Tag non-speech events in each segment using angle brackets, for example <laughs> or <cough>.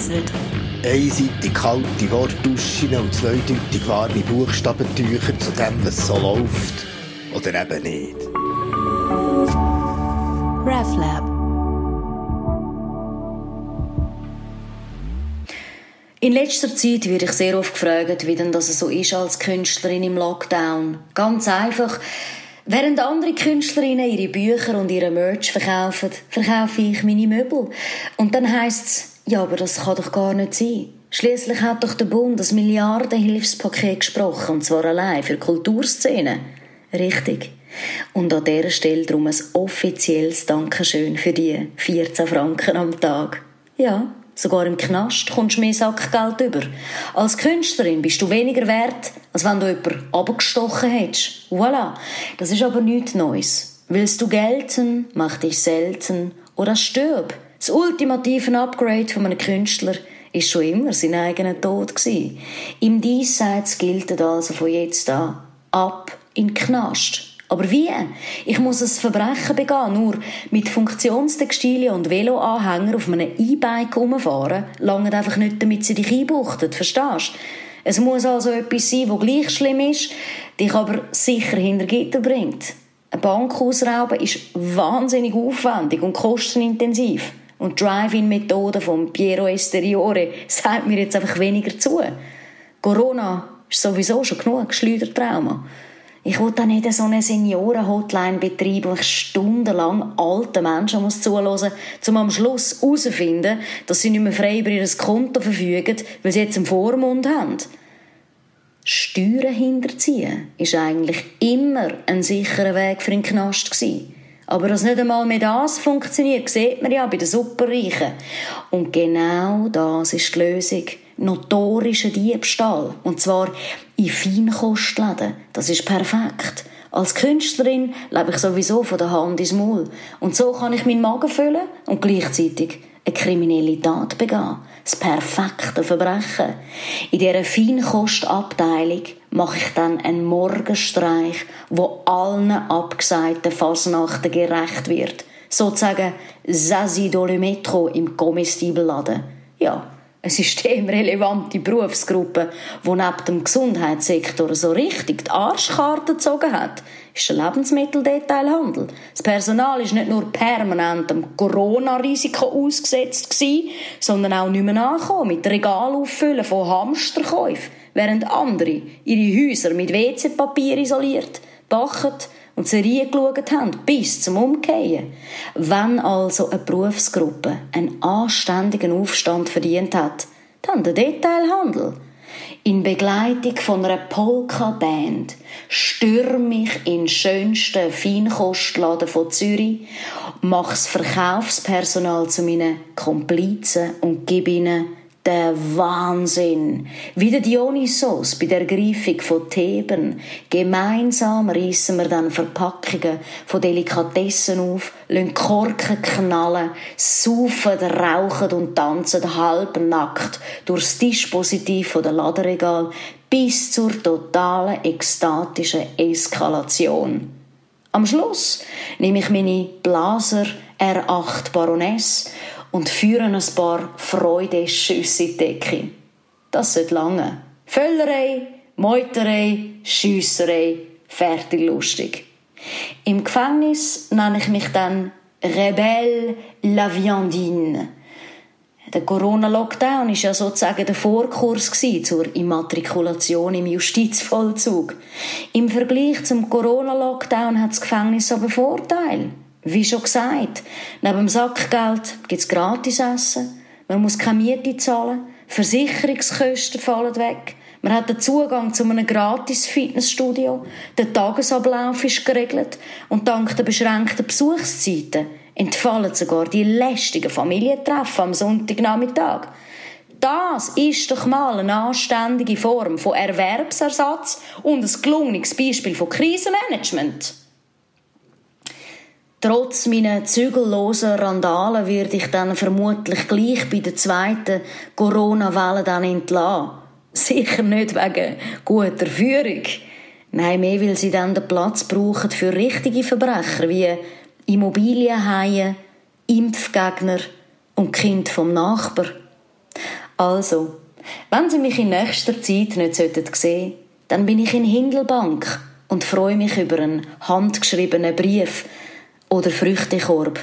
Uncensored. Einseitig kalte Wortduschen und zweideutig warme Buchstabentücher zu dem, was so läuft. Oder eben nicht. RefLab. In letzter Zeit werde ich sehr oft gefragt, wie denn das so ist als Künstlerin im Lockdown. Ganz einfach. Während andere Künstlerinnen ihre Bücher und ihre Merch verkaufen, verkaufe ich meine Möbel. Und dann heisst's, ja, aber das kann doch gar nicht sein. Schließlich hat doch der Bund das Milliardenhilfspaket gesprochen, und zwar allein für Kulturszenen. Richtig. Und an dieser Stelle darum ein offizielles Dankeschön für die 14 Franken am Tag. Ja, sogar im Knast kommst du mehr Sackgeld über. Als Künstlerin bist du weniger wert, als wenn du jemanden abgestochen hättest. Voilà. Das ist aber nichts Neues. Willst du gelten, mach dich selten oder stirb. Das ultimative Upgrade von einem Künstler ist schon immer sein eigener Tod gewesen. Im Diesseits gilt also von jetzt an ab in den Knast. Aber wie? Ich muss ein Verbrechen begehen, nur mit Funktionstextilien und Veloanhänger auf einem E-Bike rumfahren, lange einfach nicht, damit sie dich einbuchten, verstehst? Es muss also etwas sein, das gleich schlimm ist, dich aber sicher hinter Gitter bringt. Ein Bank ausrauben ist wahnsinnig aufwendig und kostenintensiv. Und Drive-In-Methoden von Piero Esteriore <laughs> sagt mir jetzt einfach weniger zu. Corona ist sowieso schon genug Schleudertrauma. Ich will da nicht so eine Senioren-Hotline betreiben, wo ich stundenlang alten Menschen muss zuhören muss, um am Schluss herauszufinden, dass sie nicht mehr frei über ihr Konto verfügen, weil sie jetzt einen Vormund haben. Steuern hinterziehen ist eigentlich immer ein sicherer Weg für den Knast gewesen. Aber dass nicht einmal mehr das funktioniert, sieht man ja bei den Superreichen. Und genau das ist die Lösung. Notorischer Diebstahl. Und zwar in Feinkostläden. Das ist perfekt. Als Künstlerin lebe ich sowieso von der Hand ins Maul. Und so kann ich meinen Magen füllen und gleichzeitig eine kriminelle Tat begehen. Das perfekte Verbrechen. In dieser Feinkostabteilung mache ich dann einen Morgenstreich, wo allen abgesagten Fasnachten gerecht wird. Sozusagen Zazie dans le Metro im Comestibelladen. Ja, eine systemrelevante Berufsgruppe, die neben dem Gesundheitssektor so richtig die Arschkarte gezogen hat, ist der Lebensmitteldetailhandel. Das Personal ist nicht nur permanent dem Corona-Risiko ausgesetzt sondern auch nicht mehr nachgekommen mit Regal auffüllen von Hamsterkäufen, während andere ihre Häuser mit WC-Papier isoliert, backen und Serien geschaut haben, bis zum Umkehren. Wenn also eine Berufsgruppe einen anständigen Aufstand verdient hat, dann der Detailhandel. In Begleitung von einer Polka-Band stürme ich in den schönsten Feinkostladen von Zürich, mache das Verkaufspersonal zu meinen Komplizen und gebe ihnen der Wahnsinn. Wie der Dionysos bei der Ergreifung von Theben. Gemeinsam reissen wir dann Verpackungen von Delikatessen auf, lassen Korken knallen, saufen, rauchen und tanzen halbnackt durchs Dispositiv der Laderegal bis zur totalen ekstatischen Eskalation. Am Schluss nehme ich meine Blaser R8 Baroness und führen ein paar Freudeschüsse in die Decke. Das sollte lange. Völlerei, Meuterei, Schiesserei, fertig lustig. Im Gefängnis nenne ich mich dann Rebelle la Viandine. Der Corona-Lockdown ist ja sozusagen der Vorkurs zur Immatrikulation im Justizvollzug. Im Vergleich zum Corona-Lockdown hat das Gefängnis aber Vorteile. Wie schon gesagt, neben dem Sackgeld gibt es Gratisessen, man muss keine Miete zahlen, Versicherungskosten fallen weg, man hat den Zugang zu einem gratis Fitnessstudio, der Tagesablauf ist geregelt. Und dank der beschränkten Besuchszeiten entfallen sogar die lästigen Familientreffen am Sonntagnachmittag. Das ist doch mal eine anständige Form von Erwerbsersatz und ein gelungenes Beispiel von Krisenmanagement. Trotz meiner zügellosen Randalen werde ich dann vermutlich gleich bei der zweiten Corona-Welle dann entlassen. <laughs> Sicher nicht wegen guter Führung. Nein, mehr, weil sie dann den Platz brauchen für richtige Verbrecher wie Immobilienhaie, Impfgegner und Kind vom Nachbar. Also, wenn Sie mich in nächster Zeit nicht sehen sollten, dann bin ich in Hindelbank und freue mich über einen handgeschriebenen Brief oder Früchtekorb.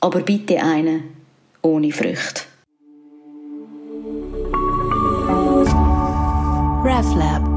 Aber bitte einen ohne Früchte. RefLab